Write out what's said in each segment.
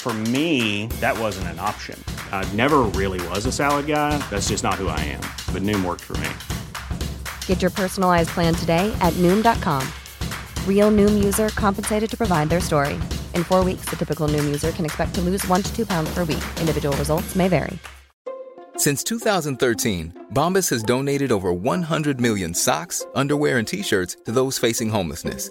For me, that wasn't an option. I never really was a salad guy. That's just not who I am. But Noom worked for me. Get your personalized plan today at Noom.com. Real Noom user compensated to provide their story. In four weeks, the typical Noom user can expect to lose one to two pounds per week. Individual results may vary. Since 2013, Bombas has donated over 100 million socks, underwear, and t shirts to those facing homelessness.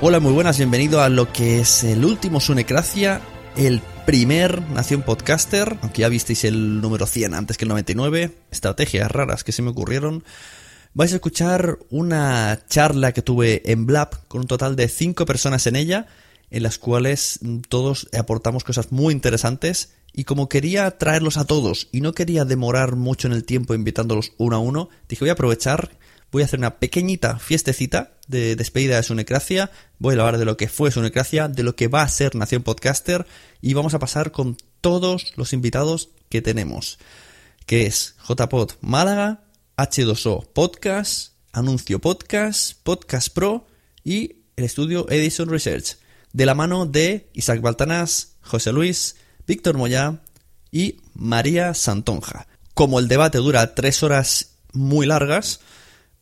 Hola, muy buenas, bienvenido a lo que es el último Sunecracia, el primer Nación Podcaster, aunque ya visteis el número 100 antes que el 99, estrategias raras que se me ocurrieron. Vais a escuchar una charla que tuve en Blab con un total de 5 personas en ella, en las cuales todos aportamos cosas muy interesantes y como quería traerlos a todos y no quería demorar mucho en el tiempo invitándolos uno a uno, dije voy a aprovechar voy a hacer una pequeñita fiestecita de despedida de Sunecracia. Voy a hablar de lo que fue Sunecracia, de lo que va a ser Nación Podcaster y vamos a pasar con todos los invitados que tenemos, que es JPod Málaga, H2O Podcast, Anuncio Podcast, Podcast Pro y el estudio Edison Research, de la mano de Isaac Baltanás, José Luis, Víctor Moya y María Santonja. Como el debate dura tres horas muy largas,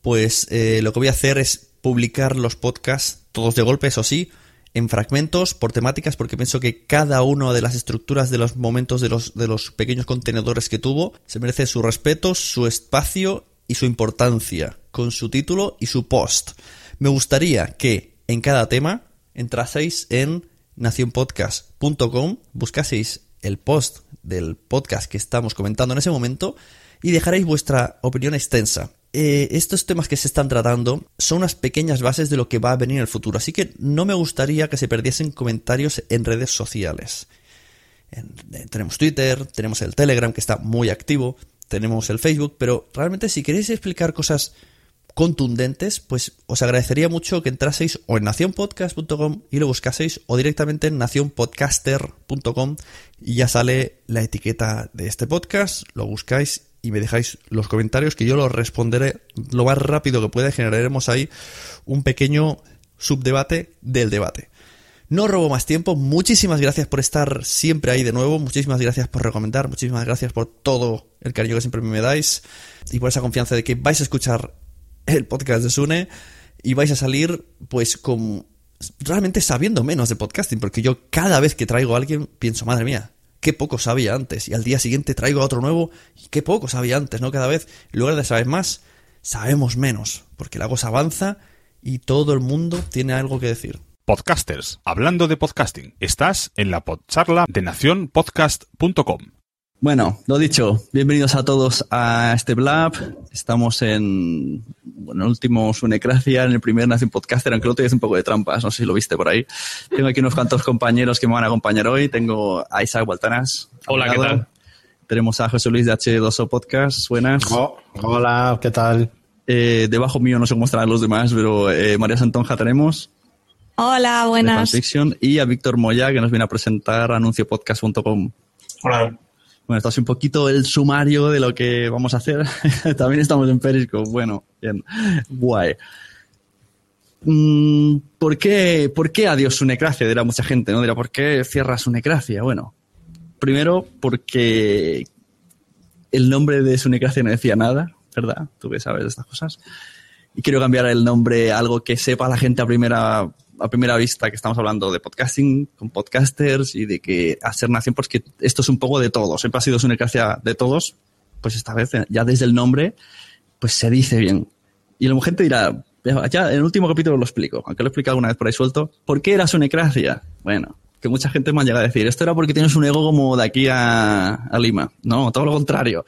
pues eh, lo que voy a hacer es publicar los podcasts, todos de golpe, eso sí, en fragmentos, por temáticas, porque pienso que cada una de las estructuras de los momentos de los, de los pequeños contenedores que tuvo se merece su respeto, su espacio y su importancia, con su título y su post. Me gustaría que en cada tema entraseis en nacionpodcast.com, buscaseis el post del podcast que estamos comentando en ese momento y dejaréis vuestra opinión extensa eh, estos temas que se están tratando son unas pequeñas bases de lo que va a venir en el futuro, así que no me gustaría que se perdiesen comentarios en redes sociales. Eh, tenemos Twitter, tenemos el Telegram que está muy activo, tenemos el Facebook, pero realmente si queréis explicar cosas contundentes, pues os agradecería mucho que entraseis o en nacionpodcast.com y lo buscaseis o directamente en nacionpodcaster.com y ya sale la etiqueta de este podcast, lo buscáis y me dejáis los comentarios que yo los responderé lo más rápido que pueda. Generaremos ahí un pequeño subdebate del debate. No robo más tiempo. Muchísimas gracias por estar siempre ahí de nuevo. Muchísimas gracias por recomendar. Muchísimas gracias por todo el cariño que siempre me dais. Y por esa confianza de que vais a escuchar el podcast de Sune. Y vais a salir, pues, con. Realmente sabiendo menos de podcasting. Porque yo cada vez que traigo a alguien pienso, madre mía, qué poco sabía antes. Y al día siguiente traigo otro nuevo. Y qué poco sabía antes, ¿no? Cada vez, en lugar de saber más, sabemos menos. Porque la cosa avanza y todo el mundo tiene algo que decir. Podcasters, hablando de podcasting, estás en la podcharla de nacionpodcast.com. Bueno, lo dicho, bienvenidos a todos a este Blab. Estamos en bueno, el último Sunecracia, en el primer Nación Podcaster, aunque lo otro es un poco de trampas, no sé si lo viste por ahí. Tengo aquí unos cuantos compañeros que me van a acompañar hoy. Tengo a Isaac Baltanas. Hola, ¿qué tal? Tenemos a José Luis de H2O Podcast. Buenas. Oh, hola, ¿qué tal? Eh, debajo mío no sé cómo estarán los demás, pero eh, María Santonja tenemos. Hola, buenas. Fiction, y a Víctor Moya, que nos viene a presentar anunciopodcast.com. Hola. Bueno, esto es un poquito el sumario de lo que vamos a hacer. También estamos en Periscope. Bueno, bien. Guay. Mm, ¿Por qué, ¿Por qué adiós Sunecracia? Dirá mucha gente, ¿no? Dirá, ¿por qué cierra Sunecracia? Bueno, primero porque el nombre de Sunecracia no decía nada, ¿verdad? Tú que sabes de estas cosas. Y quiero cambiar el nombre a algo que sepa la gente a primera a primera vista que estamos hablando de podcasting con podcasters y de que hacer nación, porque esto es un poco de todo. Siempre ha sido una gracia de todos, pues esta vez ya desde el nombre, pues se dice bien. Y la gente dirá, ya en el último capítulo lo explico, aunque lo he explicado alguna vez por ahí suelto. ¿Por qué era Sunecracia? Bueno, que mucha gente me ha llegado a decir, esto era porque tienes un ego como de aquí a, a Lima. No, todo lo contrario.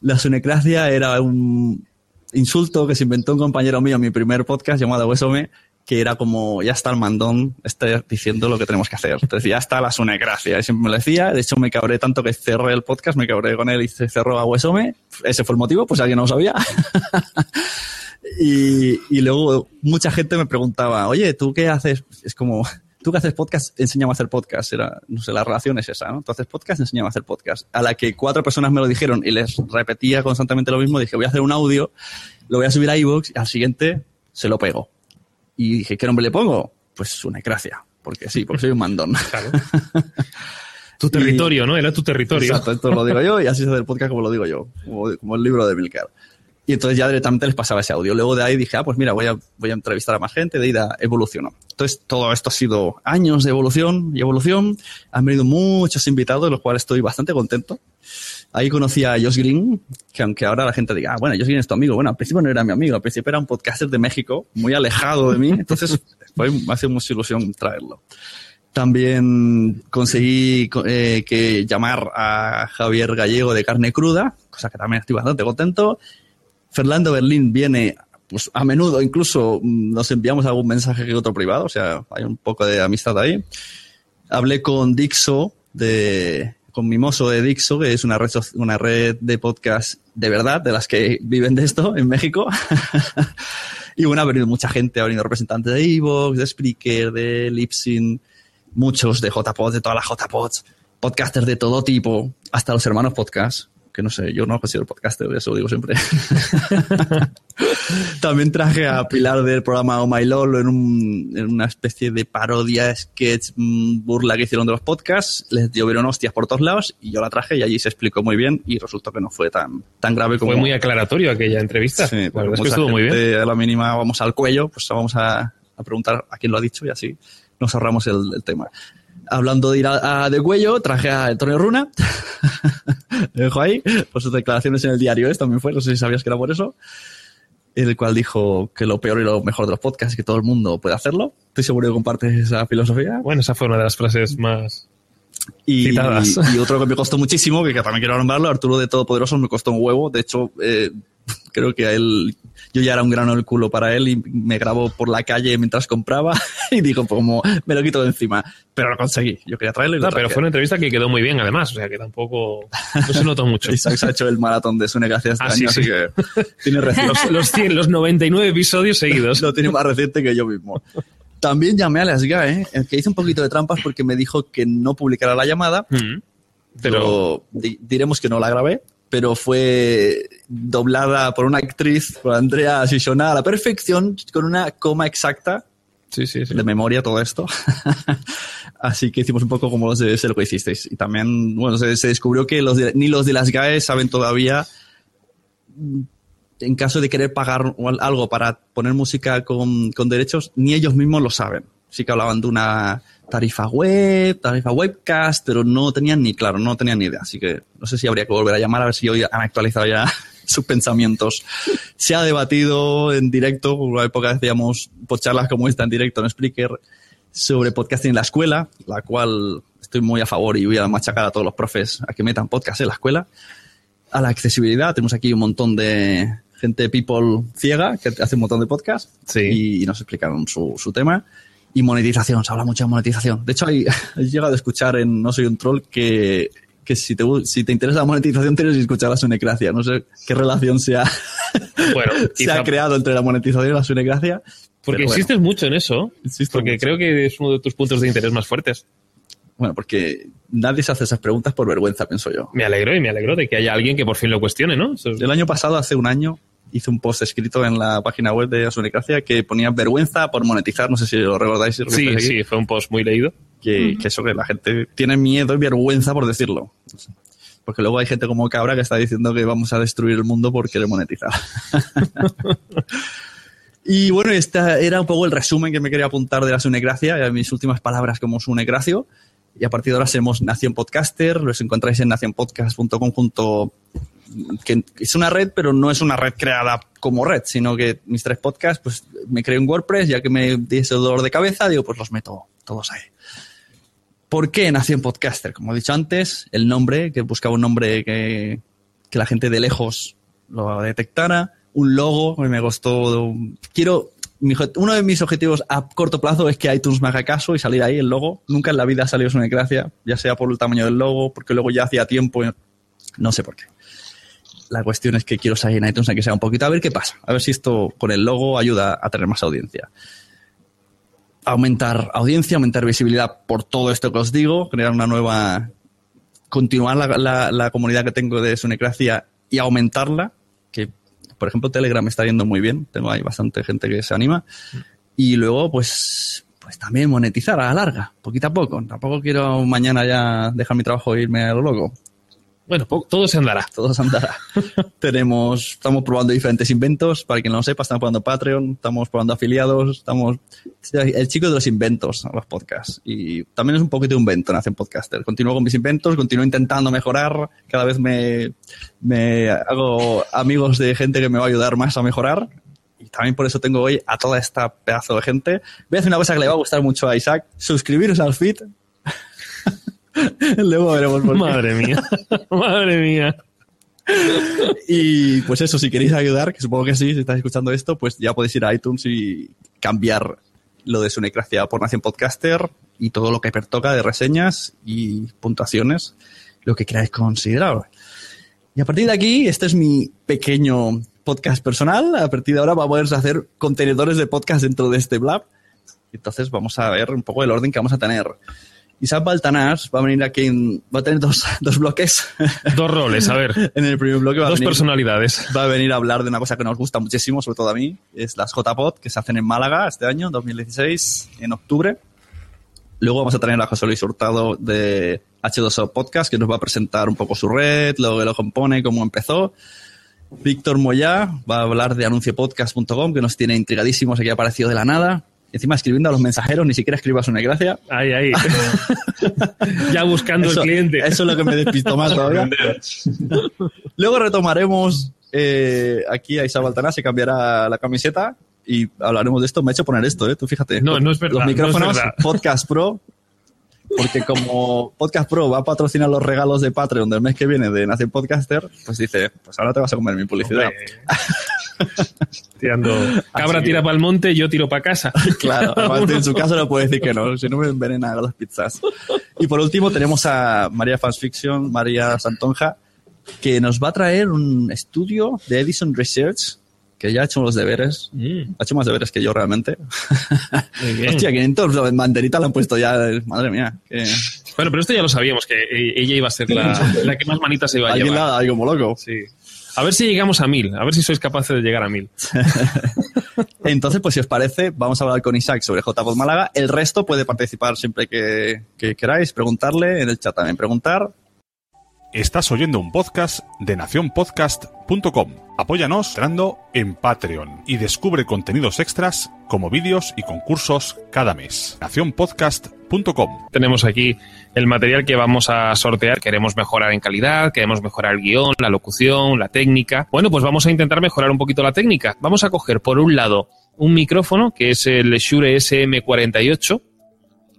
La Sunecracia era un insulto que se inventó un compañero mío en mi primer podcast llamado Huesome, que era como, ya está el mandón, está diciendo lo que tenemos que hacer. Entonces, ya está la sunecracia. Y siempre me lo decía. De hecho, me cabré tanto que cerré el podcast, me cabré con él y se cerró a Huesome. Ese fue el motivo, pues alguien no lo sabía. y, luego mucha gente me preguntaba, oye, ¿tú qué haces? Es como, tú que haces podcast, enséñame a hacer podcast. Era, no sé, la relación es esa, ¿no? Tú haces podcast, enséñame a hacer podcast. A la que cuatro personas me lo dijeron y les repetía constantemente lo mismo, dije, voy a hacer un audio, lo voy a subir a iVoox y al siguiente se lo pego. Y dije, ¿qué nombre le pongo? Pues una gracia, porque sí, porque soy un mandón. Claro. tu territorio, ¿no? Era tu territorio. Exacto, esto lo digo yo y así se hace el podcast como lo digo yo, como, como el libro de Milcar. Y entonces ya directamente les pasaba ese audio. Luego de ahí dije, ah, pues mira, voy a, voy a entrevistar a más gente, de ahí evolucionó. Entonces todo esto ha sido años de evolución y evolución. Han venido muchos invitados, de los cuales estoy bastante contento. Ahí conocí a Josh Green, que aunque ahora la gente diga, ah, bueno, Josh Green es tu amigo. Bueno, al principio no era mi amigo, al principio era un podcaster de México, muy alejado de mí. Entonces fue, me hace mucha ilusión traerlo. También conseguí eh, que llamar a Javier Gallego de Carne Cruda, cosa que también estoy bastante contento. Fernando Berlín viene pues a menudo incluso nos enviamos algún mensaje que otro privado, o sea, hay un poco de amistad ahí. Hablé con Dixo, de, con Mimoso de Dixo, que es una red, una red de podcast de verdad, de las que viven de esto en México. y bueno, ha venido mucha gente, ha venido representantes de Evox, de Spreaker, de Lipsin, muchos de JPod, de todas las JPods, podcasters de todo tipo, hasta los hermanos podcast que no sé, yo no considero podcaster, eso lo digo siempre. También traje a Pilar del programa Oh My LOL en, un, en una especie de parodia, sketch, mm, burla que hicieron de los podcasts. Les llovieron hostias por todos lados y yo la traje y allí se explicó muy bien y resultó que no fue tan, tan grave como... Fue muy aclaratorio aquella entrevista. Sí, la verdad es que estuvo muy bien. A la mínima vamos al cuello, pues vamos a, a, preguntar a quién lo ha dicho y así nos ahorramos el, el tema hablando de ir a, a, de cuello, traje a Antonio Runa. Dejo ahí. Por sus declaraciones en el diario es también fue, no sé si sabías que era por eso. El cual dijo que lo peor y lo mejor de los podcasts es que todo el mundo puede hacerlo. Estoy seguro que compartes esa filosofía. Bueno, esa fue una de las frases más y, y, y, otro que me costó muchísimo, que, que también quiero nombrarlo, Arturo de Todopoderoso, me costó un huevo. De hecho, eh, creo que a él, yo ya era un grano del culo para él y me grabó por la calle mientras compraba y dijo, pues como, me lo quito de encima. Pero lo conseguí. Yo quería traerlo y lo no, Pero fue una entrevista que quedó muy bien, además. O sea, que tampoco, no se notó mucho. Isaac se ha hecho el maratón de Sune gracias este ah, año, sí, así sí. que tiene reciente. Los, los, 100, los 99 episodios seguidos. lo tiene más reciente que yo mismo. También llamé a las GAE, que hice un poquito de trampas porque me dijo que no publicara la llamada. Mm. Pero di diremos que no la grabé, pero fue doblada por una actriz, por Andrea Sisona, a la perfección, con una coma exacta Sí, sí, sí. de memoria todo esto. Así que hicimos un poco como los de sé lo que hicisteis. Y también, bueno, se, se descubrió que los de- ni los de las GAE saben todavía, en caso de querer pagar algo para poner música con, con derechos, ni ellos mismos lo saben. Sí que hablaban de una tarifa web, tarifa webcast, pero no tenían ni claro, no tenían ni idea. Así que no sé si habría que volver a llamar a ver si hoy han actualizado ya sus pensamientos. Se ha debatido en directo, por una época decíamos por charlas como esta en directo en Spreaker, sobre podcasting en la escuela, la cual estoy muy a favor y voy a machacar a todos los profes a que metan podcast en la escuela. A la accesibilidad, tenemos aquí un montón de gente people ciega que hace un montón de podcasts y, nos explicaron su, su tema. Y monetización, se habla mucho de monetización. De hecho, hay, he llegado a escuchar en No Soy un Troll que, que si, te, si te interesa la monetización tienes que escuchar la sunecracia. No sé qué relación se ha, Bueno, se ha creado entre la monetización y la sunecracia. Porque bueno. insistes mucho en eso. porque mucho. creo que es uno de tus puntos de interés más fuertes. Bueno, porque nadie se hace esas preguntas por vergüenza, pienso yo. Me alegro y me alegro de que haya alguien que por fin lo cuestione, ¿no? Es- El año pasado, hace un año, hice un post escrito en la página web de Asunecracia que ponía vergüenza por monetizar. No sé si lo recordáis. si lo Sí, aquí. sí, fue un post muy leído. Que, que eso, que la gente tiene miedo y vergüenza por decirlo. Porque luego hay gente como Cabra que está diciendo que vamos a destruir el mundo por querer monetizar. y bueno, esta era un poco el resumen que me quería apuntar de la Sunecracia, y mis últimas palabras como Sunecracio. Y a partir de ahora seremos Nación Podcaster, los encontráis en nacionpodcast.com junto que es una red, pero no es una red creada como red, sino que mis tres podcasts, pues me creé un WordPress, ya que me di ese dolor de cabeza, digo, pues los meto todos ahí. ¿Por qué Nación Podcaster? Como he dicho antes, el nombre, que buscaba un nombre que, que la gente de lejos lo detectara, un logo me costó. Quiero. uno de mis objetivos a corto plazo es que iTunes me haga caso y salir ahí el logo. Nunca en la vida ha salido una gracia, ya sea por el tamaño del logo, porque luego ya hacía tiempo, no sé por qué. La cuestión es que quiero salir en iTunes, aunque sea un poquito, a ver qué pasa. A ver si esto con el logo ayuda a tener más audiencia. Aumentar audiencia, aumentar visibilidad por todo esto que os digo, crear una nueva, continuar la, la- la comunidad que tengo de Sunecracia y aumentarla, que por ejemplo Telegram está yendo muy bien, tengo ahí bastante gente que se anima, y luego pues, pues también monetizar a la larga, poquito a poco, tampoco quiero mañana ya dejar mi trabajo e irme a lo loco. Bueno, todo se andará. Todo se andará. Tenemos, estamos probando diferentes inventos. Para quien no lo sepa, estamos probando Patreon, estamos probando afiliados, estamos. El chico de los inventos, los podcasts. Y también es un poquito de invento en Hacen Podcaster. Continúo con mis inventos, continúo intentando mejorar. Cada vez me, me hago amigos de gente que me va a ayudar más a mejorar. Y también por eso tengo hoy a toda esta pedazo de gente. Voy a hacer una cosa que le va a gustar mucho a Isaac. Suscribiros al feed. Luego veremos por qué. Madre mía. Madre mía. Y pues eso, si queréis ayudar, que supongo que sí, si estáis escuchando esto, pues ya podéis ir a iTunes y cambiar lo de Sunecracia por Nación Podcaster y todo lo que pertoca de reseñas y puntuaciones, lo que queráis considerar. Y a partir de aquí, este es mi pequeño podcast personal. A partir de ahora va a hacer contenedores de podcast dentro de este blab. Entonces vamos a ver un poco el orden que vamos a tener. Isaac Baltanás va a venir aquí, en- va a tener dos, dos bloques. Dos roles, a ver. En el primer bloque va a Dos venir- personalidades. va a venir a hablar de una cosa que nos gusta muchísimo, sobre todo a mí, es las JPod, que se hacen en Málaga este año, 2016, en octubre. Luego vamos a tener a José Luis Hurtado de H2O Podcast, que nos va a presentar un poco su red, lo que lo compone, cómo empezó. Víctor Moyá va a hablar de anunciopodcast.com, que nos tiene intrigadísimos, aquí ha aparecido de la nada. Encima escribiendo a los mensajeros, ni siquiera escribas una gracia. Ahí, ahí. ya buscando Eso- el cliente. Eso es lo que me despistó más todavía. Luego retomaremos eh, aquí a Isa Baltaná, se cambiará la camiseta y hablaremos de esto. Me ha hecho poner esto, ¿eh? Tú fíjate. No, no es verdad, Los micrófonos. Podcast Pro. Porque como Podcast Pro va a patrocinar los regalos de Patreon del mes que viene de Nación Podcaster, pues dice, pues ahora te vas a comer mi publicidad. Tirando. Cabra tira para el monte, yo tiro para casa. Claro, además, en su caso no puede decir que no, si no me envenena las pizzas. Y por último tenemos a María Fans Fiction, María Santonja, que nos va a traer un estudio de Edison Research, que ya ha hecho los deberes. Ha hecho más deberes que yo realmente. Hostia, 500 banderitas le han puesto ya, madre mía. que- Bueno, pero esto ya lo sabíamos, que ella iba a ser la, la que más manitas se iba a Alguien llevar. la algo como loco. Sí. A ver si llegamos a mil, a ver si sois capaces de llegar a mil. Entonces, pues si os parece, vamos a hablar con Isaac sobre JPod Málaga. El resto puede participar siempre que, que queráis, preguntarle en el chat también. Preguntar, Estás oyendo un podcast de nacionpodcast.com. Apóyanos entrando en Patreon y descubre contenidos extras como vídeos y concursos cada mes. nacionpodcast.com. Tenemos aquí el material que vamos a sortear. Queremos mejorar en calidad, queremos mejorar el guion, la locución, la técnica. Bueno, pues vamos a intentar mejorar un poquito la técnica. Vamos a coger por un lado un micrófono que es el Shure SM48,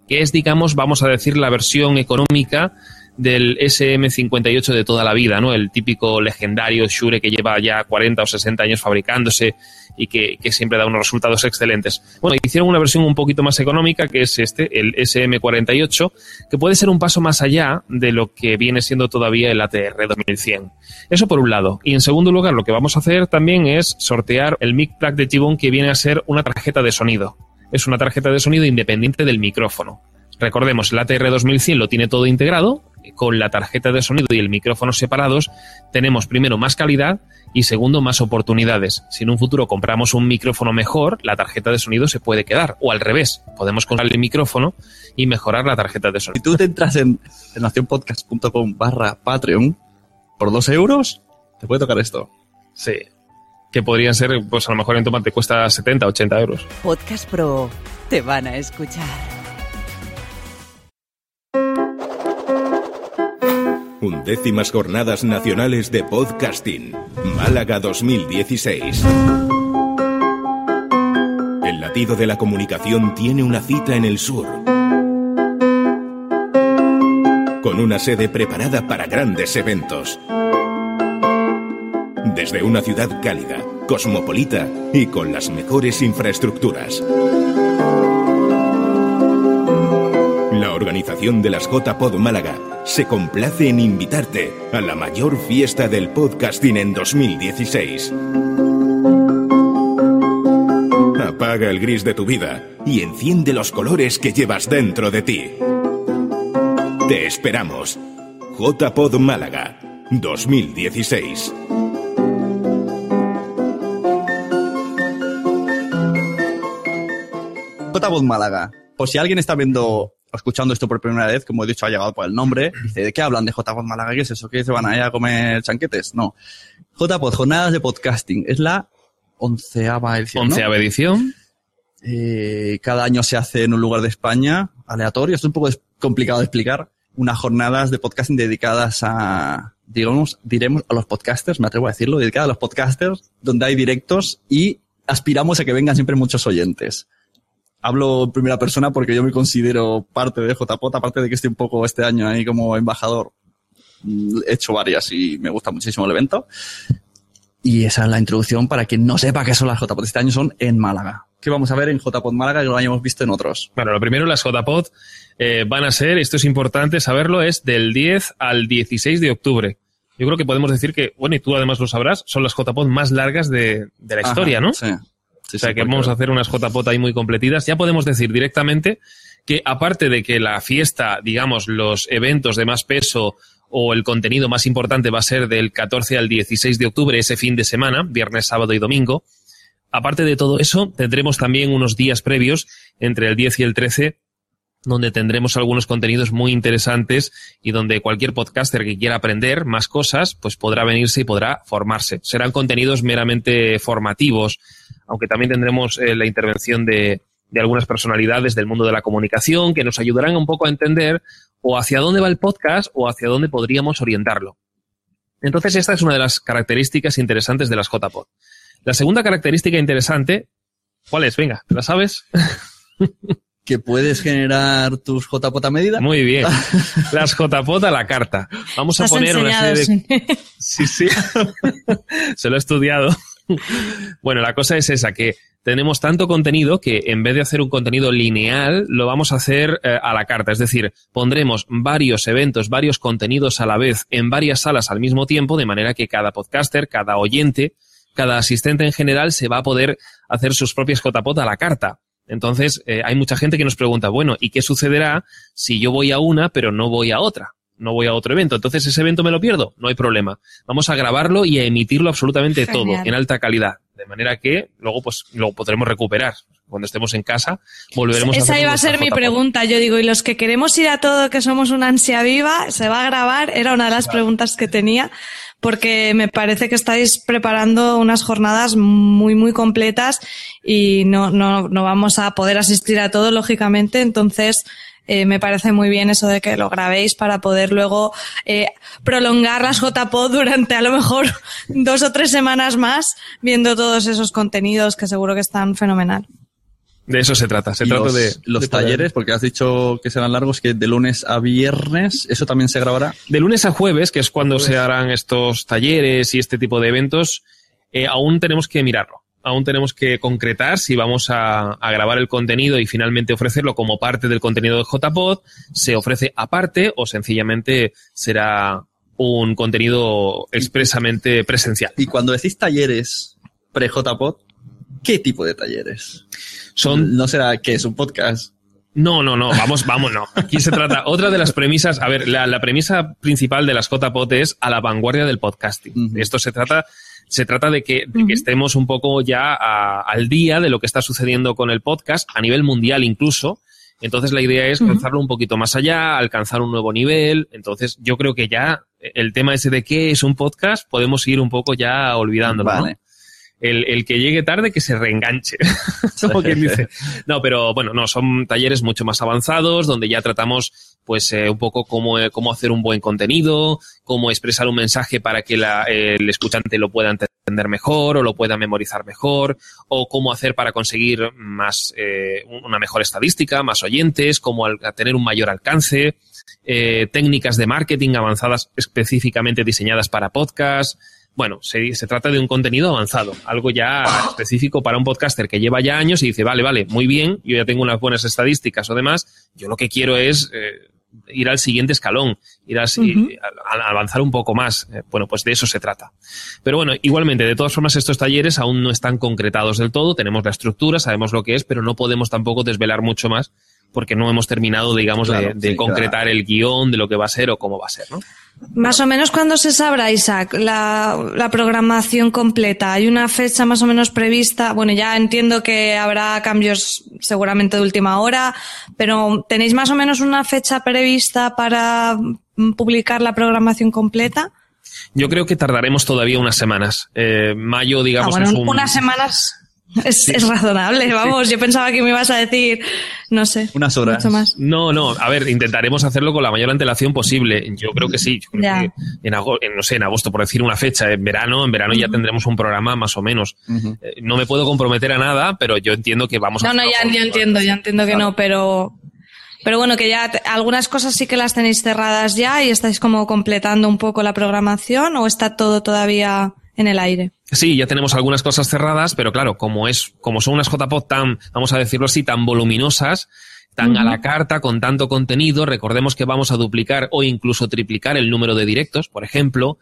que es, digamos, vamos a decir, la versión económica del SM58 de toda la vida, ¿no? El típico legendario Shure que lleva ya 40 o 60 años fabricándose y que, siempre da unos resultados excelentes. Bueno, hicieron una versión un poquito más económica, que es este, el SM48, que puede ser un paso más allá de lo que viene siendo todavía el ATR 2100. Eso por un lado. Y en segundo lugar, lo que vamos a hacer también es sortear el mic plug de Gibon, que viene a ser una tarjeta de sonido. Es una tarjeta de sonido independiente del micrófono. Recordemos, el ATR 2100 lo tiene todo integrado, con la tarjeta de sonido y el micrófono separados, tenemos primero más calidad y segundo más oportunidades. Si en un futuro compramos un micrófono mejor, la tarjeta de sonido se puede quedar. O al revés, podemos comprar el micrófono y mejorar la tarjeta de sonido. Si tú te entras en, en nacionpodcast.com barra Patreon, por dos euros, te puede tocar esto. Sí. Que podrían ser, pues a lo mejor en Tomate te cuesta 70, 80 euros. Podcast Pro. Te van a escuchar. Undécimas Jornadas Nacionales de Podcasting, Málaga 2016. El latido de la comunicación tiene una cita en el sur. Con una sede preparada para grandes eventos. Desde una ciudad cálida, cosmopolita y con las mejores infraestructuras. Organización de las JPod Málaga se complace en invitarte a la mayor fiesta del podcasting en 2016. Apaga el gris de tu vida y enciende los colores que llevas dentro de ti. Te esperamos. JPod Málaga 2016. JPod Málaga. Por si alguien está viendo escuchando esto por primera vez, como he dicho, ha llegado por el nombre, dice, ¿de qué hablan de JPod Málaga? ¿Qué es eso? ¿Que se van a ir a comer chanquetes? No. JPod, Jornadas de Podcasting, es la onceava edición. Onceava ¿no? edición. Eh, cada año se hace en un lugar de España, aleatorio, esto es un poco complicado de explicar, unas jornadas de podcasting dedicadas a, digamos, diremos a los podcasters, me atrevo a decirlo, dedicadas a los podcasters, donde hay directos y aspiramos a que vengan siempre muchos oyentes hablo en primera persona porque yo me considero parte de JPOT, aparte de que estoy un poco este año ahí como embajador. He hecho varias y me gusta muchísimo el evento. Y esa es la introducción para quien no sepa qué son las JPOT. Este año son en Málaga. ¿Qué vamos a ver en JPOT Málaga que lo hayamos visto en otros? Bueno, lo primero, las JPOT eh, van a ser, esto es importante saberlo, es del 10 al 16 de octubre. Yo creo que podemos decir que, bueno, y tú además lo sabrás, son las JPOT más largas de, de la historia, ¿no? Sí. Sí, o sea sí, que vamos a hacer unas JPOT ahí muy completitas. Ya podemos decir directamente que aparte de que la fiesta, digamos, los eventos de más peso o el contenido más importante va a ser del 14 al 16 de octubre, ese fin de semana, viernes, sábado y domingo, aparte de todo eso, tendremos también unos días previos, entre el 10 y el 13, donde tendremos algunos contenidos muy interesantes y donde cualquier podcaster que quiera aprender más cosas, pues podrá venirse y podrá formarse. Serán contenidos meramente formativos, aunque también tendremos eh, la intervención de, de algunas personalidades del mundo de la comunicación que nos ayudarán un poco a entender o hacia dónde va el podcast o hacia dónde podríamos orientarlo. Entonces, esta es una de las características interesantes de las JPod. La segunda característica interesante, ¿cuál es? Venga, ¿la sabes? que puedes generar tus JPOT a medida. Muy bien. Las JPOT a la carta. Vamos a poner una serie de... sí. Sí, sí. Se lo he estudiado. Bueno, la cosa es esa, que tenemos tanto contenido que en vez de hacer un contenido lineal, lo vamos a hacer eh, a la carta. Es decir, pondremos varios eventos, varios contenidos a la vez en varias salas al mismo tiempo, de manera que cada podcaster, cada oyente, cada asistente en general se va a poder hacer sus propias JPOT a la carta. Entonces, eh, hay mucha gente que nos pregunta, bueno, ¿y qué sucederá si yo voy a una pero no voy a otra? No voy a otro evento. Entonces, ese evento me lo pierdo, no hay problema. Vamos a grabarlo y a emitirlo absolutamente todo, en alta calidad. De manera que luego, pues, lo podremos recuperar. Cuando estemos en casa, volveremos a Esa iba a ser mi pregunta. Yo digo, y los que queremos ir a todo, que somos una ansia viva, ¿se va a grabar? Era una de las preguntas que tenía, porque me parece que estáis preparando unas jornadas muy, muy completas y no, no, no vamos a poder asistir a todo, lógicamente. Entonces, eh, me parece muy bien eso de que lo grabéis para poder luego eh, prolongar las JPod durante a lo mejor dos o tres semanas más, viendo todos esos contenidos que seguro que están fenomenal. De eso se trata. Se trata los, de los de poder- talleres, porque has dicho que serán largos, que de lunes a viernes, ¿eso también se grabará? De lunes a jueves, que es cuando se harán estos talleres y este tipo de eventos, eh, aún tenemos que mirarlo. Aún tenemos que concretar si vamos a, a grabar el contenido y finalmente ofrecerlo como parte del contenido de JPod, se ofrece aparte o sencillamente será un contenido expresamente presencial. Y cuando decís talleres pre-JPod, ¿qué tipo de talleres? Son No será que es un podcast. No, no, no, vamos, vamos, no. Aquí se trata, otra de las premisas, a ver, la, la premisa principal de las JPOT es a la vanguardia del podcasting. De Esto se trata, se trata de que, de que estemos un poco ya a- al día de lo que está sucediendo con el podcast, a nivel mundial incluso. Entonces la idea es lanzarlo un poquito más allá, alcanzar un nuevo nivel. Entonces yo creo que ya el tema ese de qué es un podcast podemos ir un poco ya olvidándolo. ¿no? El, el que llegue tarde que se reenganche. No, pero bueno, no, son talleres mucho más avanzados donde ya tratamos pues eh, un poco cómo, eh, cómo hacer un buen contenido, cómo expresar un mensaje para que el escuchante lo pueda entender mejor o lo pueda memorizar mejor, o cómo hacer para conseguir más eh, una mejor estadística, más oyentes, cómo tener un mayor alcance, eh, técnicas de marketing avanzadas específicamente diseñadas para podcast. Bueno, se, se trata de un contenido avanzado, algo ya específico para un podcaster que lleva ya años y dice, vale, vale, muy bien, yo ya tengo unas buenas estadísticas o demás, yo lo que quiero es eh, ir al siguiente escalón, ir a- a- avanzar un poco más. Eh, bueno, pues de eso se trata. Pero bueno, igualmente, de todas formas, estos talleres aún no están concretados del todo, tenemos la estructura, sabemos lo que es, pero no podemos tampoco desvelar mucho más porque no hemos terminado, digamos, Claro, de, de sí, concretar el guion de lo que va a ser o cómo va a ser, ¿no? Más o menos cuándo se sabrá, Isaac, la, la programación completa. ¿Hay una fecha más o menos prevista? Bueno, ya entiendo que habrá cambios seguramente de última hora, pero ¿tenéis más o menos una fecha prevista para publicar la programación completa? Yo creo que tardaremos todavía unas semanas. Eh, mayo, Ah, digamos, bueno, es un... unas semanas es, es razonable, vamos. Yo pensaba que me ibas a decir, no sé, Unas horas. mucho más. No, no, a ver, intentaremos hacerlo con la mayor antelación posible. Yo creo que sí. Yo creo Ya. que en, ago- en, no sé, en agosto, por decir una fecha, en verano, en verano ya tendremos un programa más o menos. Eh, no me puedo comprometer a nada, pero yo entiendo que vamos a No, no, ya, entiendo, ya entiendo que no, pero, pero bueno, que ya te- algunas cosas sí que las tenéis cerradas ya y estáis como completando un poco la programación o está todo todavía en el aire. Sí, ya tenemos algunas cosas cerradas, pero claro, como es, como son unas JPOD tan, vamos a decirlo así, tan voluminosas, tan a la carta, con tanto contenido, recordemos que vamos a duplicar o incluso triplicar el número de directos, por ejemplo.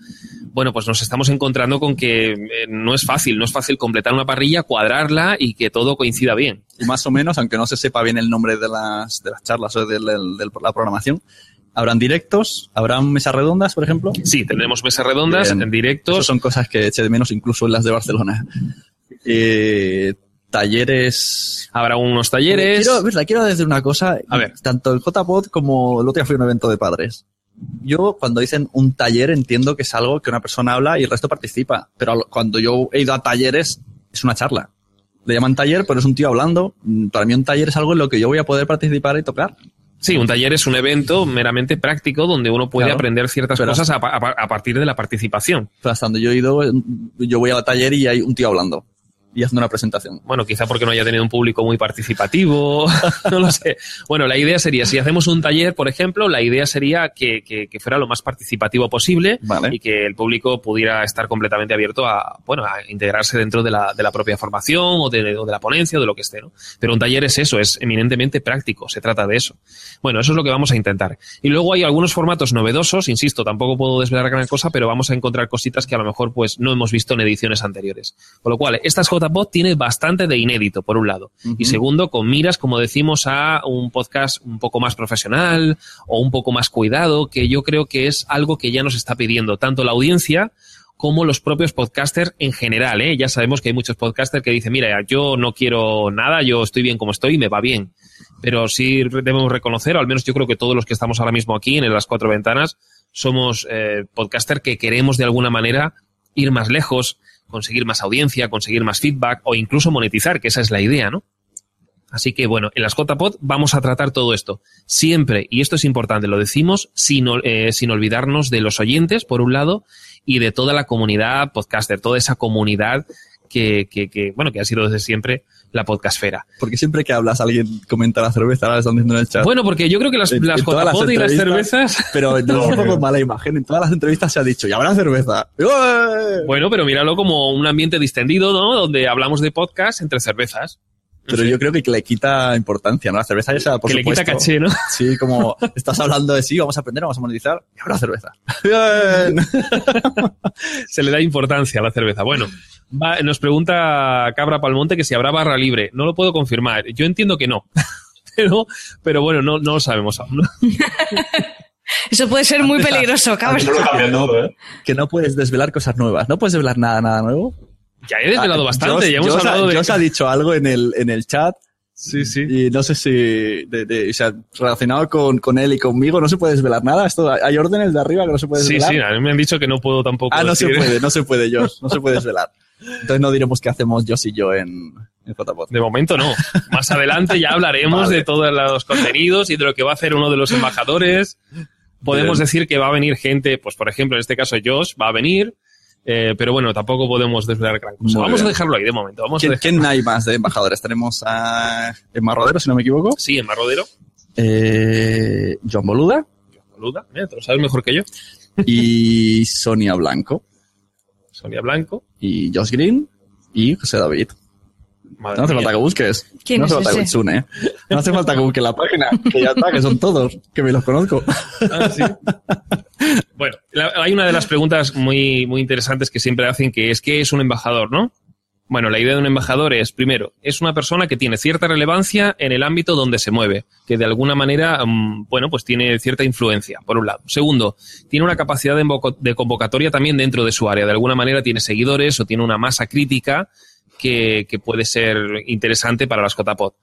Bueno, pues nos estamos encontrando con que eh, no es fácil, no es fácil completar una parrilla, cuadrarla y que todo coincida bien. Y más o menos, aunque no se sepa bien el nombre de las, de las charlas o de la programación, habrán directos, habrán mesas redondas, por ejemplo. Sí, tendremos mesas redondas, Bien. en directos. Son cosas que eché de menos incluso en las de Barcelona. Eh, talleres. Habrá unos talleres. Quiero, verdad, quiero decir una cosa. A ver. Tanto el JPod como el otro día fui a un evento de padres. Yo, cuando dicen un taller, entiendo que es algo que una persona habla y el resto participa. Pero cuando yo he ido a talleres, es una charla. Le llaman taller, pero es un tío hablando. Mm, Para mí un taller es algo en lo que yo voy a poder participar y tocar. Sí, un taller es un evento meramente práctico donde uno puede Claro. aprender ciertas cosas a, pa- a pa- a partir de la participación. Pero hasta donde yo he ido, yo voy al taller y hay un tío hablando y haciendo una presentación. Bueno, quizá porque no haya tenido un público muy participativo, no lo sé. Bueno, la idea sería, si hacemos un taller, por ejemplo, la idea sería que, que- que fuera lo más participativo posible Vale. y que el público pudiera estar completamente abierto a, bueno, a integrarse dentro de la, de la propia formación o de, o de la ponencia o de lo que esté, ¿no? Pero un taller es eso, es eminentemente práctico, se trata de eso. Bueno, eso es lo que vamos a intentar. Y luego hay algunos formatos novedosos, insisto, tampoco puedo desvelar gran cosa, pero vamos a encontrar cositas que a lo mejor pues no hemos visto en ediciones anteriores. Con lo cual, estas JPOD JPod tiene bastante de inédito, por un lado. Y segundo, con miras, como decimos, a un podcast un poco más profesional o un poco más cuidado, que yo creo que es algo que ya nos está pidiendo tanto la audiencia como los propios podcasters en general. ¿eh? Ya sabemos que hay muchos podcasters que dicen, mira, yo no quiero nada, yo estoy bien como estoy y me va bien. Pero sí debemos reconocer, o al menos yo creo que todos los que estamos ahora mismo aquí en las cuatro ventanas, somos eh, podcasters que queremos de alguna manera ir más lejos, conseguir más audiencia, conseguir más feedback o incluso monetizar, que esa es la idea, ¿no? Así que bueno, en las JPod vamos a tratar todo esto. Siempre, y esto es importante, lo decimos sin, eh, sin olvidarnos de los oyentes, por un lado, y de toda la comunidad podcaster, toda esa comunidad que, que, que, bueno, que ha sido desde siempre la podcastfera. Porque siempre que hablas, alguien comenta la cerveza, ahora están diciendo en el chat. Bueno, porque yo creo que las, En- las en JPod y las cervezas... Pero no es un poco mala imagen. En todas las entrevistas se ha dicho, y habrá cerveza. Bueno, pero míralo como un ambiente distendido, ¿no? Donde hablamos de podcast entre cervezas. Pero yo creo que le quita importancia, ¿no? La cerveza sea, por Que le quita supuesto. caché, ¿no? Sí, como estás hablando de sí, vamos a aprender, vamos a monetizar, y habrá cerveza. Bien. Se le da importancia a la cerveza. Bueno, va- nos pregunta Cabra Palmonte que si habrá barra libre. No lo puedo confirmar. Yo entiendo que no. Pero, pero bueno, no, no lo sabemos aún. Eso puede ser muy peligroso, cabrón. Que no puedes desvelar cosas nuevas. No puedes desvelar nada, nada nuevo. Ya he desvelado Ah, bastante. Josh- ya hemos Josh ha- hablado de... Josh ha dicho algo en el, en el chat. Sí, sí. Y no sé si, de, de- o sea, relacionado con, con él y conmigo, no se puede desvelar nada. Esto, hay órdenes de arriba que no se puede Sí, desvelar. sí, a mí me han dicho que no puedo tampoco Ah, no se decir. puede, no se puede, Josh. No se puede desvelar. Entonces no diremos qué hacemos Josh y yo en, en JPod. De momento no. Más adelante ya hablaremos Vale. de todos los contenidos y de lo que va a hacer uno de los embajadores. Podemos Bien. decir que va a venir gente, pues por ejemplo, en este caso Josh va a venir, eh, pero bueno, tampoco podemos desvelar gran cosa. Muy Vamos bien. a dejarlo ahí de momento. Vamos ¿Quién, hay más de embajadores? Tenemos a Emma Rodero, si no me equivoco. Sí, en Marrodero. Eh, John Boluda Boluda, eh, te lo sabes mejor que yo. y Sonia Blanco Sonia Blanco. y Josh Green y José David. Madre No hace mía. falta que busques. ¿Quién no hace es falta que ese? Sune, ¿eh? No hace falta que busques la página, que ya está, que son todos, que me los conozco. Ah, sí. Bueno, la- hay una de las preguntas muy, muy interesantes que siempre hacen, que es ¿qué es un embajador, no? Bueno, la idea de un embajador es, primero, es una persona que tiene cierta relevancia en el ámbito donde se mueve, que de alguna manera, mm, bueno, pues tiene cierta influencia, por un lado. Segundo, tiene una capacidad de convocatoria también dentro de su área. De alguna manera tiene seguidores o tiene una masa crítica que, que puede ser interesante para las Cotapod.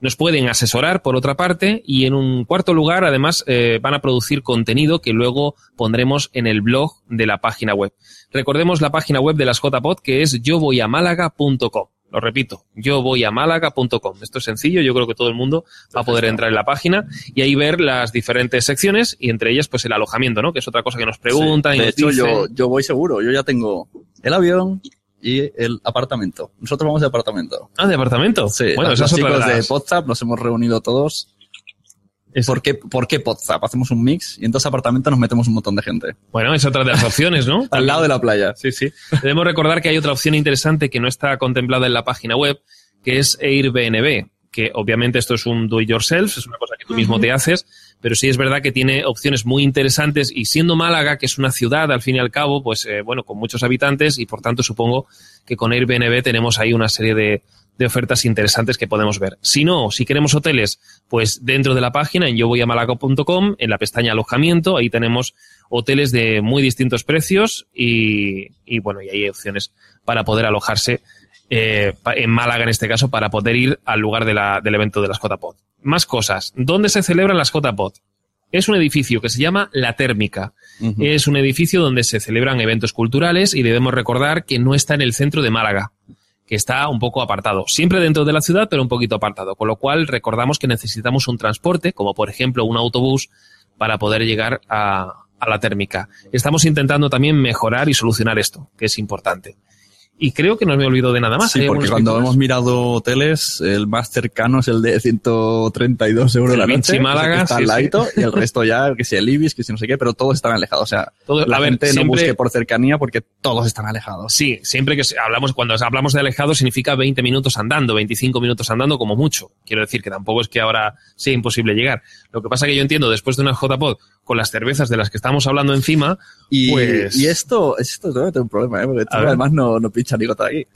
Nos pueden asesorar, por otra parte, y en un cuarto lugar, además, eh, van a producir contenido que luego pondremos en el blog de la página web. Recordemos la página web de las JPod, que es yovoyamálaga.com. Lo repito, yovoyamálaga.com. Esto es sencillo, yo creo que todo el mundo va a poder entrar en la página y ahí ver las diferentes secciones y entre ellas, pues el alojamiento, ¿no? Que es otra cosa que nos preguntan y de nos hecho, dicen. yo, yo voy seguro. Yo ya tengo el avión y el apartamento. Nosotros vamos de apartamento. Ah, de apartamento. Sí, bueno, los chicos de WhatsApp nos hemos reunido todos. ¿Por qué, ¿Por qué WhatsApp? Hacemos un mix y en dos apartamentos nos metemos un montón de gente. Bueno, es otra de las opciones, ¿no? Al lado de la playa. Sí, sí. Debemos recordar que hay otra opción interesante que no está contemplada en la página web, que es Airbnb, que obviamente esto es un do it yourself, es una cosa que tú mismo te haces, pero sí es verdad que tiene opciones muy interesantes y siendo Málaga, que es una ciudad al fin y al cabo, pues eh, bueno, con muchos habitantes y por tanto supongo que con Airbnb tenemos ahí una serie de, de ofertas interesantes que podemos ver. Si no, si queremos hoteles, pues dentro de la página en yovoyamalaga.com, en la pestaña alojamiento, ahí tenemos hoteles de muy distintos precios y, y, bueno, y hay opciones para poder alojarse eh, en Málaga en este caso para poder ir al lugar de la- del evento de las Cotapod. Más cosas. ¿Dónde se celebran las Cotapod? Es un edificio que se llama La Térmica. Es un edificio donde se celebran eventos culturales y debemos recordar que no está en el centro de Málaga, que está un poco apartado. Siempre dentro de la ciudad, pero un poquito apartado. Con lo cual recordamos que necesitamos un transporte, como por ejemplo un autobús, para poder llegar a, a la térmica. Estamos intentando también mejorar y solucionar esto, que es importante. Y creo que no me olvido de nada más. Sí, porque cuando hemos mirado hoteles, el más cercano es el de 132 euros El la Vinci noche. Málaga, que está sí, al sí. ladito, y el resto ya, que si el Ibis, que si no sé qué, pero todos están alejados. O sea, Todo- la ver, gente no siempre- busque por cercanía porque todos están alejados. Sí, siempre que hablamos, cuando hablamos de alejado significa 20 minutos andando, 25 minutos andando como mucho. Quiero decir que tampoco es que ahora sea imposible llegar. Lo que pasa que yo entiendo, después de una JPod con las cervezas de las que estamos hablando encima, Y, pues... y esto, esto tengo un problema, ¿eh? porque además no, no ni gota aquí.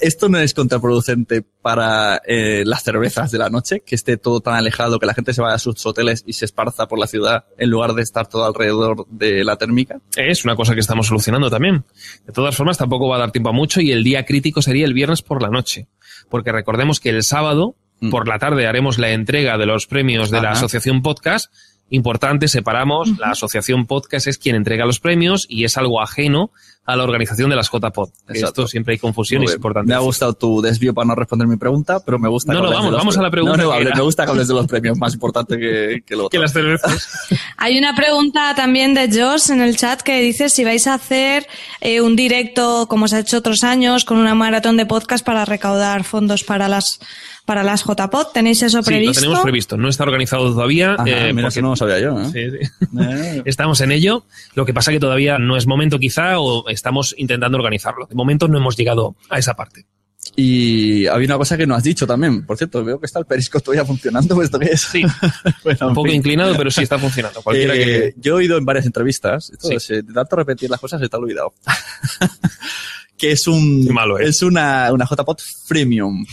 esto no es contraproducente para eh, las cervezas de la noche, que esté todo tan alejado, que la gente se vaya a sus hoteles y se esparza por la ciudad en lugar de estar todo alrededor de la térmica. Es una cosa que estamos solucionando también. De todas formas, tampoco va a dar tiempo a mucho y el día crítico sería el viernes por la noche. Porque recordemos que el sábado por la tarde haremos la entrega de los premios de la. Asociación Podcast. Importante, separamos. La Asociación Podcast es quien entrega los premios y es algo ajeno a la organización de las JPod. Esto siempre hay confusión y es importante. Me ha gustado tu desvío para no responder mi pregunta, pero me gusta No, que no, vamos, de los vamos a la pregunta No, no, era. me gusta que hables de los premios, más importante que, que lo otro. Que las cervezas. Hay una pregunta también de Josh en el chat que dice si vais a hacer eh, un directo, como se ha hecho otros años, con una maratón de podcast para recaudar fondos para las para las JPod. ¿Tenéis eso Sí, lo previsto? tenemos previsto. No está organizado todavía. Ajá, eh, mira, porque- eso no lo sabía yo. ¿eh? Sí, sí. Eh, Estamos en ello. Lo que pasa que todavía no es momento quizá o estamos intentando organizarlo. De momento no hemos llegado a esa parte. Y había una cosa que no has dicho también. Por cierto, veo que está el Periscope todavía funcionando. ¿Esto qué es? Sí, Bueno, un poco fin. inclinado, pero sí está funcionando. Cualquiera Eh, que... Yo he oído en varias entrevistas, entonces, Sí. eh, de tanto repetir las cosas se te ha olvidado. que es un Qué malo es. una, una JPod freemium.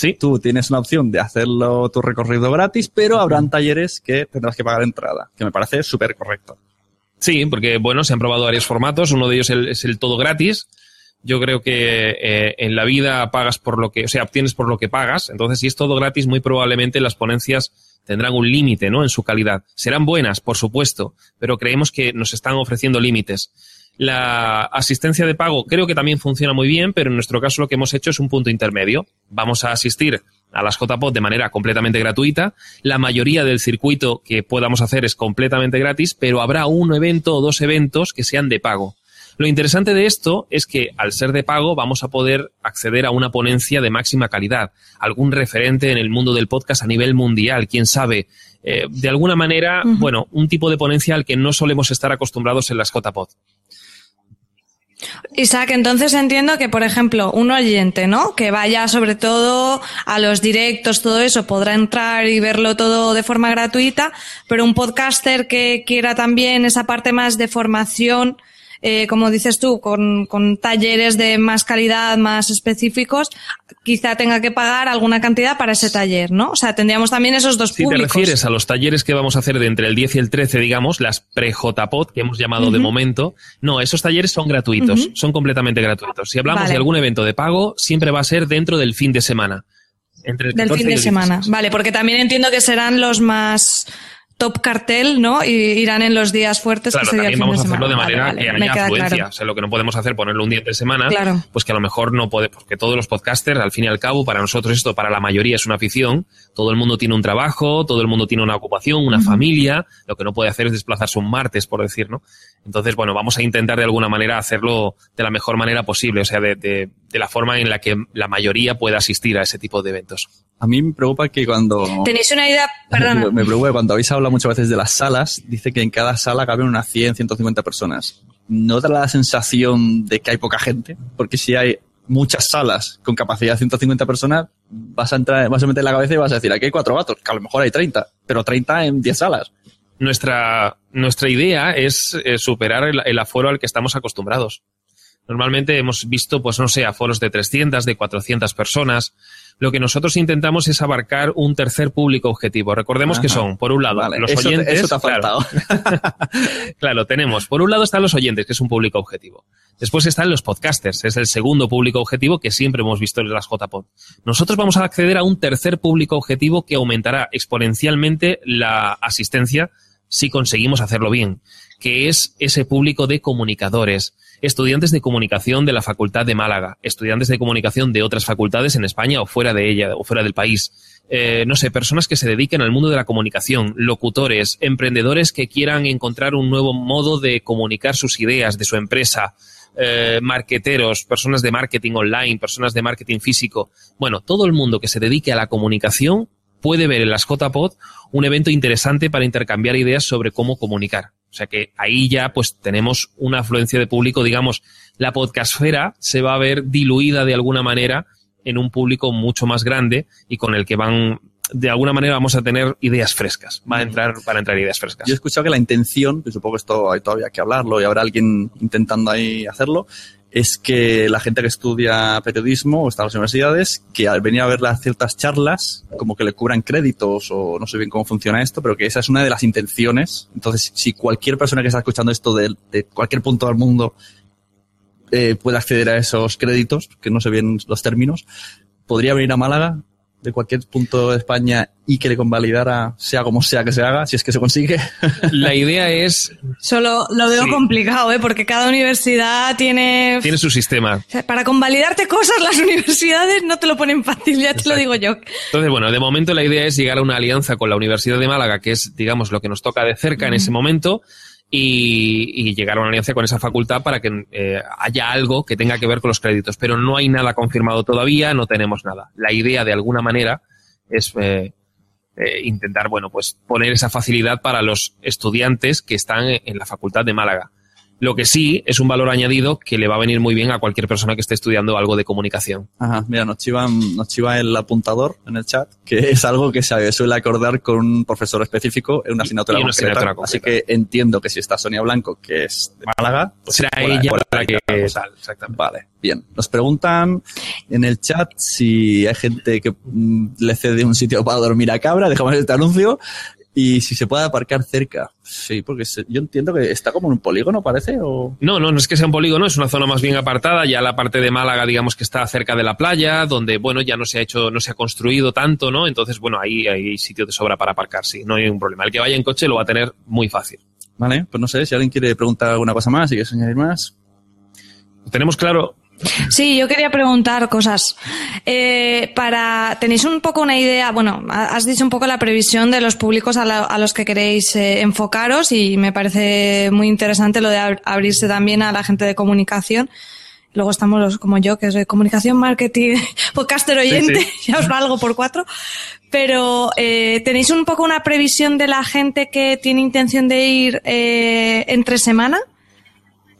Sí, Tú tienes una opción de hacerlo tu recorrido gratis, pero habrán talleres que tendrás que pagar entrada, que me parece súper correcto. sí, porque bueno, se han probado varios formatos. Uno de ellos el- es el todo gratis. Yo creo que eh, en la vida pagas por lo que, o sea, obtienes por lo que pagas. Entonces, si es todo gratis, muy probablemente las ponencias tendrán un límite, ¿no? En su calidad. Serán buenas, por supuesto, pero creemos que nos están ofreciendo límites. La asistencia de pago creo que también funciona muy bien, pero en nuestro caso lo que hemos hecho es un punto intermedio. Vamos a asistir a las JPod de manera completamente gratuita. La mayoría del circuito que podamos hacer es completamente gratis, pero habrá un evento o dos eventos que sean de pago. Lo interesante de esto es que al ser de pago vamos a poder acceder a una ponencia de máxima calidad, algún referente en el mundo del podcast a nivel mundial, quién sabe. Eh, de alguna manera, bueno, un tipo de ponencia al que no solemos estar acostumbrados en las JPod. Isaac, entonces entiendo que, por ejemplo, un oyente, ¿no? Que vaya sobre todo a los directos, todo eso, podrá entrar y verlo todo de forma gratuita, pero un podcaster que quiera también esa parte más de formación, eh, como dices tú, con, con talleres de más calidad, más específicos, quizá tenga que pagar alguna cantidad para ese taller, ¿no? O sea, tendríamos también esos dos Si te públicos. refieres a los talleres que vamos a hacer de entre el 10 y el 13, digamos, las pre-JPod que hemos llamado de momento, no, esos talleres son gratuitos, son completamente gratuitos. Si hablamos Vale. de algún evento de pago, siempre va a ser dentro del fin de semana. Entre el Del 14 fin de semana. 16. Vale, porque también entiendo que serán los más top cartel, ¿no? Y irán en los días fuertes Claro, que sería el también fin vamos a hacerlo de manera Vale, que vale, haya afluencia. claro. O sea, lo que no podemos hacer, ponerlo un día de semana, Claro. pues que a lo mejor no puede, porque todos los podcasters, al fin y al cabo, para nosotros esto, para la mayoría es una afición. Todo el mundo tiene un trabajo, todo el mundo tiene una ocupación, una familia. Lo que no puede hacer es desplazarse un martes, por decir, ¿no? Entonces, bueno, vamos a intentar de alguna manera hacerlo de la mejor manera posible, o sea, de, de- de la forma en la que la mayoría pueda asistir a ese tipo de eventos. A mí me preocupa que cuando... Tenéis una idea, perdona. Me preocupa que cuando habéis hablado muchas veces de las salas, dice que en cada sala caben unas 100, 150 personas. ¿No da la sensación de que hay poca gente? Porque si hay muchas salas con capacidad de 150 personas, vas a entrar, vas a meter la cabeza y vas a decir, aquí hay cuatro gatos, que a lo mejor hay 30, pero 30 en 10 salas. nuestra, nuestra idea es eh, superar el, el aforo al que estamos acostumbrados. Normalmente hemos visto, pues no sé, aforos de 300, de 400 personas. Lo que nosotros intentamos es abarcar un tercer público objetivo. Recordemos que son, por un lado, Vale, los eso oyentes. eso te ha claro. faltado. claro, tenemos. Por un lado están los oyentes, que es un público objetivo. Después están los podcasters, es el segundo público objetivo que siempre hemos visto en las JPod. Nosotros vamos a acceder a un tercer público objetivo que aumentará exponencialmente la asistencia si conseguimos hacerlo bien, que es ese público de comunicadores, estudiantes de comunicación de la Facultad de Málaga, estudiantes de comunicación de otras facultades en España o fuera de ella o fuera del país. Eh, no sé, personas que se dediquen al mundo de la comunicación, locutores, emprendedores que quieran encontrar un nuevo modo de comunicar sus ideas de su empresa, eh, marqueteros, personas de marketing online, personas de marketing físico. Bueno, todo el mundo que se dedique a la comunicación puede ver en las JPod un evento interesante para intercambiar ideas sobre cómo comunicar. O sea que ahí ya pues tenemos una afluencia de público, digamos, la podcastfera se va a ver diluida de alguna manera en un público mucho más grande y con el que van de alguna manera vamos a tener ideas frescas. Va a entrar, van a entrar ideas frescas. Yo he escuchado que la intención, que supongo que esto hay todavía que hablarlo y habrá alguien intentando ahí hacerlo, es que la gente que estudia periodismo o está en las universidades, que al venir a ver las ciertas charlas, como que le cubran créditos o no sé bien cómo funciona esto, pero que esa es una de las intenciones. Entonces, si cualquier persona que está escuchando esto de, cualquier punto del mundo eh, puede acceder a esos créditos, que no sé bien los términos, podría venir a Málaga de cualquier punto de España y que le convalidara, sea como sea que se haga, si es que se consigue. La idea es... Solo lo veo Sí. complicado, ¿eh? porque cada universidad tiene... Tiene su sistema. O sea, para convalidarte cosas, las universidades no te lo ponen fácil, ya te lo digo yo. Entonces, bueno, de momento la idea es llegar a una alianza con la Universidad de Málaga, que es, digamos, lo que nos toca de cerca en ese momento, y, y llegar a una alianza con esa facultad para que eh, haya algo que tenga que ver con los créditos. Pero no hay nada confirmado todavía, no tenemos nada. La idea, de alguna manera, es eh, eh, intentar, bueno, pues poner esa facilidad para los estudiantes que están en la Facultad de Málaga. Lo que sí es un valor añadido que le va a venir muy bien a cualquier persona que esté estudiando algo de comunicación. Ajá, mira, nos chiva, nos chiva el apuntador en el chat, que es algo que se suele acordar con un profesor específico en una asignatura, y una concreta. asignatura concreta. Así que entiendo que si está Sonia Blanco, que es de Málaga, pues Será por ella por la que exactamente. Vale, bien. Nos preguntan en el chat si hay gente que mm, le cede un sitio para dormir a cabra, dejamos este anuncio, y si se puede aparcar cerca. Sí, porque se- yo entiendo que está como en un polígono, parece, o... No, no, no es que sea un polígono, es una zona más bien apartada, ya la parte de Málaga, digamos que está cerca de la playa, donde, bueno, ya no se ha hecho, no se ha construido tanto, ¿no? Entonces, bueno, ahí hay sitio de sobra para aparcar, sí, no hay ningún problema. El que vaya en coche lo va a tener muy fácil. Vale, pues no sé, si alguien quiere preguntar alguna cosa más, si quieres añadir más. Tenemos claro, Sí, yo quería preguntar cosas. Eh, para tenéis un poco una idea, bueno, ha- has dicho un poco la previsión de los públicos a, la- a los que queréis eh, enfocaros y me parece muy interesante lo de ab- abrirse también a la gente de comunicación. Luego estamos los como yo, que es de comunicación, marketing, podcaster oyente, Sí, ya os valgo por cuatro. Pero eh, tenéis un poco una previsión de la gente que tiene intención de ir eh, entre semana.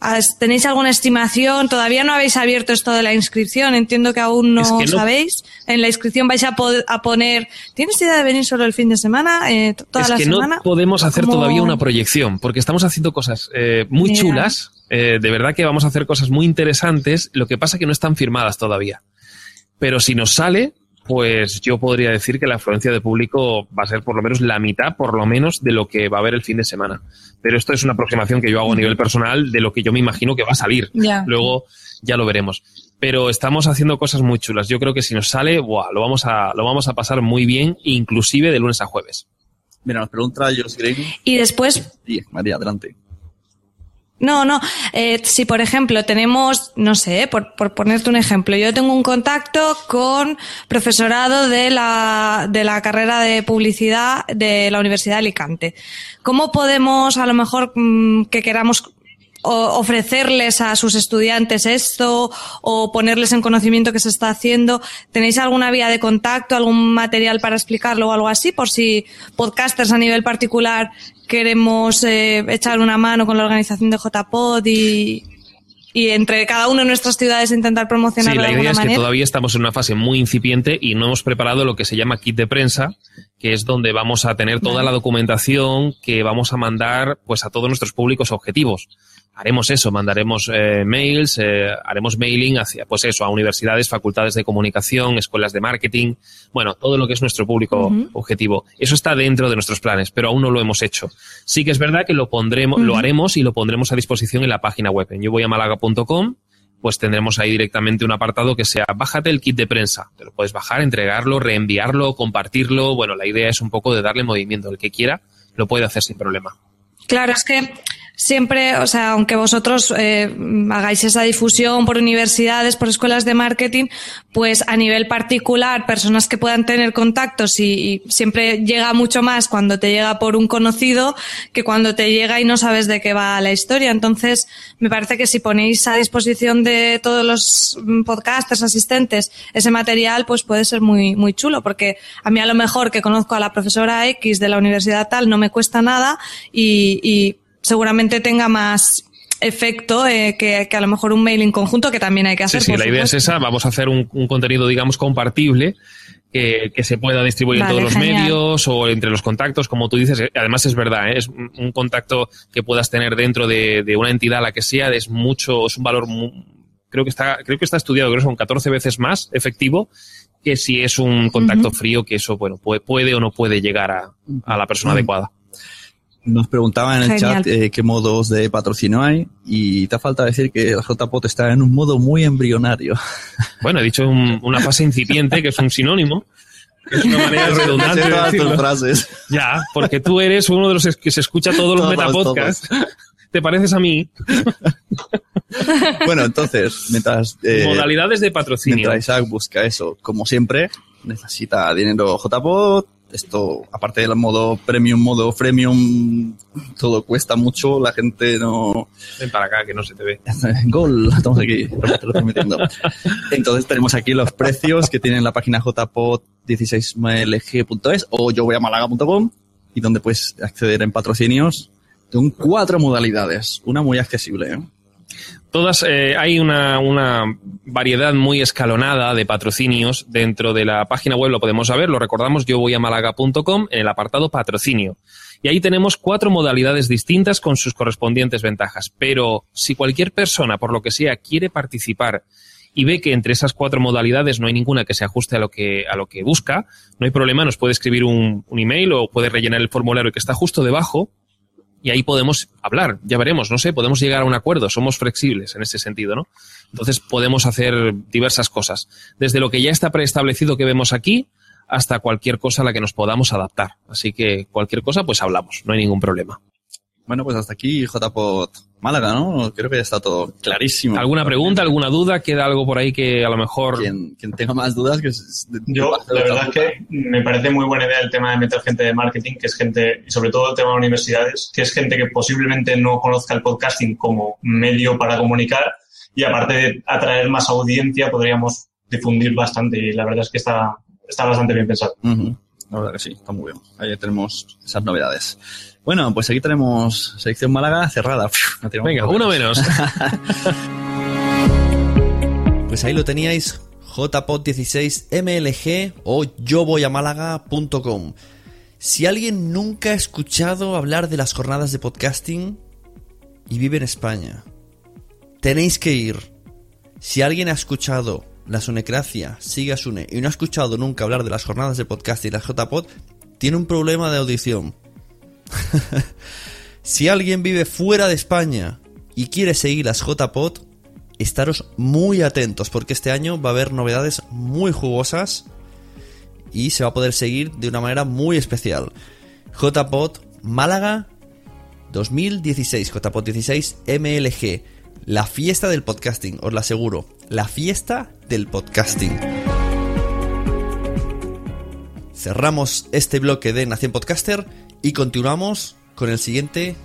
¿Has- ¿Tenéis alguna estimación? Todavía no habéis abierto esto de la inscripción. Entiendo que aún no, Es que no- sabéis. En la inscripción vais a, poner. ¿Tienes idea de venir solo el fin de semana? Eh, ¿Toda es la que semana? no podemos hacer ¿Cómo? todavía una proyección, porque estamos haciendo cosas eh, muy chulas, eh, de verdad que vamos a hacer cosas muy interesantes, lo que pasa que no están firmadas todavía. Pero si nos sale, pues yo podría decir que la afluencia de público va a ser por lo menos la mitad, por lo menos, de lo que va a haber el fin de semana. Pero esto es una aproximación que yo hago a nivel personal de lo que yo me imagino que va a salir. Ya. Luego ya lo veremos. Pero estamos haciendo cosas muy chulas. Yo creo que si nos sale, buah, lo vamos a, lo vamos a pasar muy bien, inclusive de lunes a jueves. Mira, nos pregunta Josh Green. Y después, Sí, María, adelante. No, no. Eh, si, por ejemplo, tenemos, no sé, por, por ponerte un ejemplo, yo tengo un contacto con profesorado de la, de la carrera de publicidad de la Universidad de Alicante. ¿Cómo podemos, a lo mejor, mm, que queramos ofrecerles a sus estudiantes esto o ponerles en conocimiento que se está haciendo? ¿Tenéis alguna vía de contacto, algún material para explicarlo o algo así? Por si podcasters a nivel particular queremos eh, echar una mano con la organización de JPod y, y entre cada uno de nuestras ciudades intentar Sí, promocionarlo la de idea es que todavía estamos en una fase muy incipiente y no hemos preparado lo que se llama kit de prensa, que es donde vamos a tener toda Vale. la documentación que vamos a mandar pues a todos nuestros públicos objetivos. Haremos eso, mandaremos eh, mails, eh, haremos mailing hacia, pues eso, a universidades, facultades de comunicación, escuelas de marketing, bueno, todo lo que es nuestro público objetivo. Eso está dentro de nuestros planes, pero aún no lo hemos hecho. Sí que es verdad que lo pondremos, lo haremos y lo pondremos a disposición en la página web, en yo voy a malaga.com pues tendremos ahí directamente un apartado que sea bájate el kit de prensa. Te lo puedes bajar, entregarlo, reenviarlo, compartirlo. Bueno, la idea es un poco de darle movimiento. El que quiera lo puede hacer sin problema. Claro, es que siempre, o sea, aunque vosotros eh, hagáis esa difusión por universidades, por escuelas de marketing, pues a nivel particular, personas que puedan tener contactos y, y siempre llega mucho más cuando te llega por un conocido que cuando te llega y no sabes de qué va la historia. Entonces, me parece que si ponéis a disposición de todos los mm, podcasters, asistentes, ese material, pues puede ser muy, muy chulo, porque a mí a lo mejor que conozco a la profesora X de la universidad tal no me cuesta nada y, y seguramente tenga más efecto eh, que, que a lo mejor un mail en conjunto que también hay que Sí, hacer. sí, por la idea es esa. Vamos a hacer un, un contenido, digamos, compartible que, que se pueda distribuir Vale, en todos los medios o entre los contactos, como tú dices. Eh, Además es verdad, ¿eh? es un contacto que puedas tener dentro de, de una entidad, la que sea, es mucho, es un valor, mu- creo que está, creo que está estudiado, creo que son 14 veces más efectivo que si es un contacto frío, que eso, bueno, puede, puede o no puede llegar a, a la persona Mm. adecuada. Nos preguntaban en el Genial. chat eh, qué modos de patrocinio hay y te falta decir que el JPOT está en un modo muy embrionario. Bueno, he dicho un- una fase incipiente, que es un sinónimo. Es una manera redundante de todas tus frases. Ya, porque tú eres uno de los que se escucha todos los Todos, metapodcasts. Te pareces a mí. Bueno, entonces, mientras, eh, Modalidades de patrocinio. mientras Isaac busca eso, como siempre, necesita dinero JPOT. Esto, aparte del modo premium, modo freemium, todo cuesta mucho. La gente no, Ven para acá, que no se te ve. Gol, estamos aquí, metiendo. Entonces tenemos aquí los precios que tiene en la página jpod16mlg.es o yo voy a malaga.com y donde puedes acceder en patrocinios con cuatro modalidades, una muy accesible. ¿eh? Todas, eh, hay una, una variedad muy escalonada de patrocinios dentro de la página web, lo podemos saber, lo recordamos, yo voy a malaga.com en el apartado patrocinio. Y ahí tenemos cuatro modalidades distintas con sus correspondientes ventajas. Pero si cualquier persona, por lo que sea, quiere participar y ve que entre esas cuatro modalidades no hay ninguna que se ajuste a lo que, a lo que busca, no hay problema, nos puede escribir un, un email o puede rellenar el formulario que está justo debajo y ahí podemos hablar, ya veremos, no sé, podemos llegar a un acuerdo, somos flexibles en ese sentido, ¿no? Entonces podemos hacer diversas cosas, desde lo que ya está preestablecido que vemos aquí hasta cualquier cosa a la que nos podamos adaptar. Así que cualquier cosa, pues hablamos, no hay ningún problema. Bueno, pues hasta aquí JPOT Málaga, ¿no? Creo que ya está todo clarísimo. ¿Alguna pregunta, alguna duda? ¿Queda algo por ahí que a lo mejor... Quien, quien tenga más dudas, que... es- Yo, la verdad es que me parece muy buena idea el tema de meter gente de marketing, que es gente, y sobre todo el tema de universidades, que es gente que posiblemente no conozca el podcasting como medio para comunicar y aparte de atraer más audiencia podríamos difundir bastante y la verdad es que está, está bastante bien pensado. La verdad que sí, está muy bien. Ahí tenemos esas novedades. Bueno, pues aquí tenemos sección Málaga cerrada. No Venga, uno menos. Pues ahí lo teníais, jpod16mlg o yo voy a málaga.com. Si alguien nunca ha escuchado hablar de las jornadas de podcasting y vive en España, tenéis que ir. Si alguien ha escuchado la Sunecracia, sigue a Sune, y no ha escuchado nunca hablar de las jornadas de podcasting y las JPod, tiene un problema de audición. si alguien vive fuera de España y quiere seguir las JPod, estaros muy atentos porque este año va a haber novedades muy jugosas y se va a poder seguir de una manera muy especial. JPod Málaga 2016, JPod 16 MLG, la fiesta del podcasting, os lo aseguro, la fiesta del podcasting. Cerramos este bloque de Nación Podcaster y continuamos con el siguiente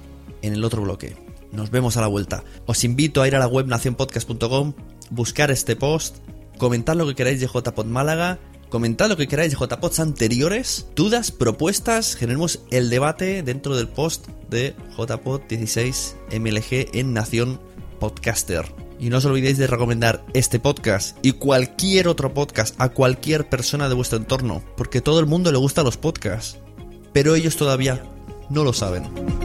en el otro bloque. Nos vemos a la vuelta. Os invito a ir a la web nacionpodcast.com, buscar este post, comentar lo que queráis de JPod Málaga, comentad lo que queráis de JPods anteriores, dudas, propuestas, generemos el debate dentro del post de JPod 16 MLG en Nación Podcaster. Y no os olvidéis de recomendar este podcast y cualquier otro podcast a cualquier persona de vuestro entorno, porque todo el mundo le gusta los podcasts, pero ellos todavía no lo saben.